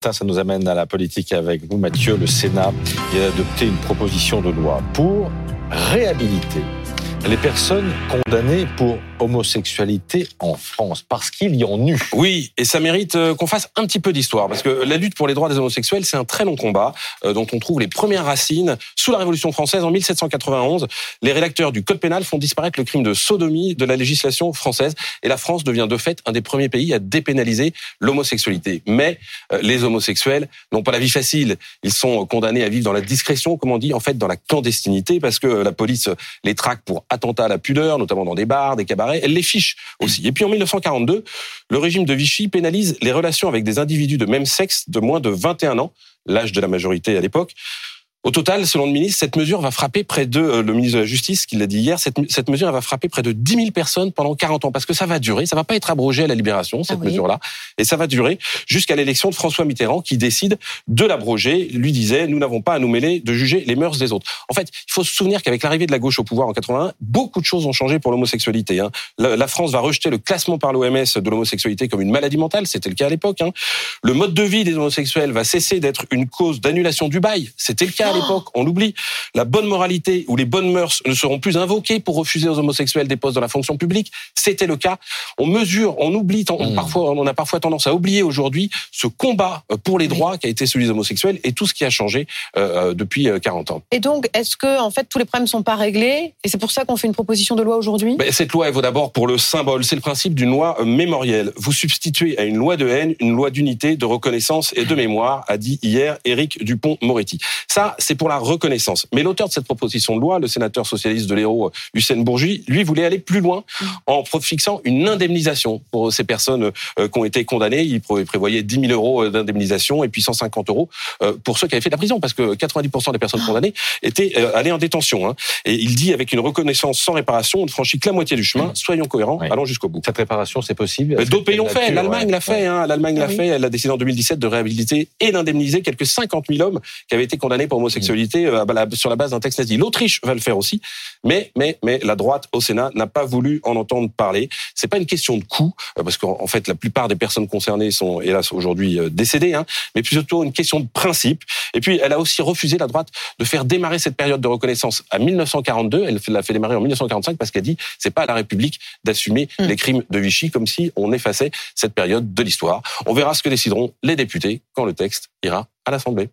Ça nous amène à la politique avec vous, Mathieu. Le Sénat vient d'adopter une proposition de loi pour réhabiliter les personnes condamnées pour homosexualité en France Parce qu'il y en eut. Oui, et ça mérite euh, qu'on fasse un petit peu d'histoire, parce que la lutte pour les droits des homosexuels, c'est un très long combat euh, dont on trouve les premières racines sous la Révolution française en 1791. Les rédacteurs du Code pénal font disparaître le crime de sodomie de la législation française, et la France devient de fait un des premiers pays à dépénaliser l'homosexualité. Mais euh, les homosexuels n'ont pas la vie facile. Ils sont condamnés à vivre dans la discrétion, comme on dit, en fait, dans la clandestinité, parce que la police les traque pour attentat à la pudeur, notamment dans des bars, des cabarets elle les fiche aussi. Et puis en 1942, le régime de Vichy pénalise les relations avec des individus de même sexe de moins de 21 ans, l'âge de la majorité à l'époque, au total, selon le ministre, cette mesure va frapper près de, euh, le ministre de la Justice qui l'a dit hier, cette, cette, mesure va frapper près de 10 000 personnes pendant 40 ans, parce que ça va durer, ça va pas être abrogé à la libération, cette ah mesure-là, et ça va durer jusqu'à l'élection de François Mitterrand qui décide de l'abroger, lui disait, nous n'avons pas à nous mêler de juger les mœurs des autres. En fait, il faut se souvenir qu'avec l'arrivée de la gauche au pouvoir en 81, beaucoup de choses ont changé pour l'homosexualité. Hein. La, la, France va rejeter le classement par l'OMS de l'homosexualité comme une maladie mentale, c'était le cas à l'époque. Hein. Le mode de vie des homosexuels va cesser d'être une cause d'annulation du bail, c'était le cas. L'époque, on l'oublie. La bonne moralité ou les bonnes mœurs ne seront plus invoquées pour refuser aux homosexuels des postes dans la fonction publique. C'était le cas. On mesure, on oublie, on, mmh. parfois, on a parfois tendance à oublier aujourd'hui ce combat euh, pour les droits qui a été celui des homosexuels et tout ce qui a changé euh, euh depuis 40 euh, ans. Et donc, est-ce que en fait tous les problèmes sont pas réglés et c'est pour ça qu'on fait une proposition de loi aujourd'hui? Ben, Cette loi, elle vaut d'abord pour le symbole. C'est le principe d'une loi mémorielle. Vous substituez à une loi de haine une loi d'unité, de reconnaissance et de mémoire, a dit hier Éric Dupont-Moretti. Ça, c'est pour la reconnaissance mais l'auteur de cette proposition de loi, le sénateur socialiste de l'Hérault, Hussein Bourgi, lui voulait aller plus loin en fixant une indemnisation pour ces personnes euh, qui ont été condamnées. Il prévoyait 10 000 euros euh, d'indemnisation et puis 150 euros euh, pour ceux qui avaient fait de la prison, parce que 90% des personnes condamnées étaient allées en détention. Hein. Et il dit avec une reconnaissance sans réparation, on ne franchit que la moitié du chemin. Soyons cohérents, allons jusqu'au bout. Cette réparation, c'est possible? D'autres pays l'ont fait. L'Allemagne l'a fait. Hein. L'Allemagne l'a ah fait. Elle a décidé en 2017 de réhabiliter et d'indemniser quelques 50 000 hommes qui avaient été condamnés pour homosexualité sur la base d'un texte nazi. L'Autriche va le faire aussi, mais mais mais la droite au Sénat n'a pas voulu en entendre parler. C'est pas une question de coût, euh, parce qu'en fait la plupart des personnes concernées sont hélas aujourd'hui euh, décédées, hein, mais plutôt une question de principe. Et puis elle a aussi refusé la droite de faire démarrer cette période de reconnaissance à 1942. Elle l'a fait démarrer en 1945 parce qu'elle dit c'est pas à la République d'assumer mm. les crimes de Vichy, comme si on effaçait cette période de l'histoire. On verra ce que décideront les députés quand le texte ira à l'Assemblée.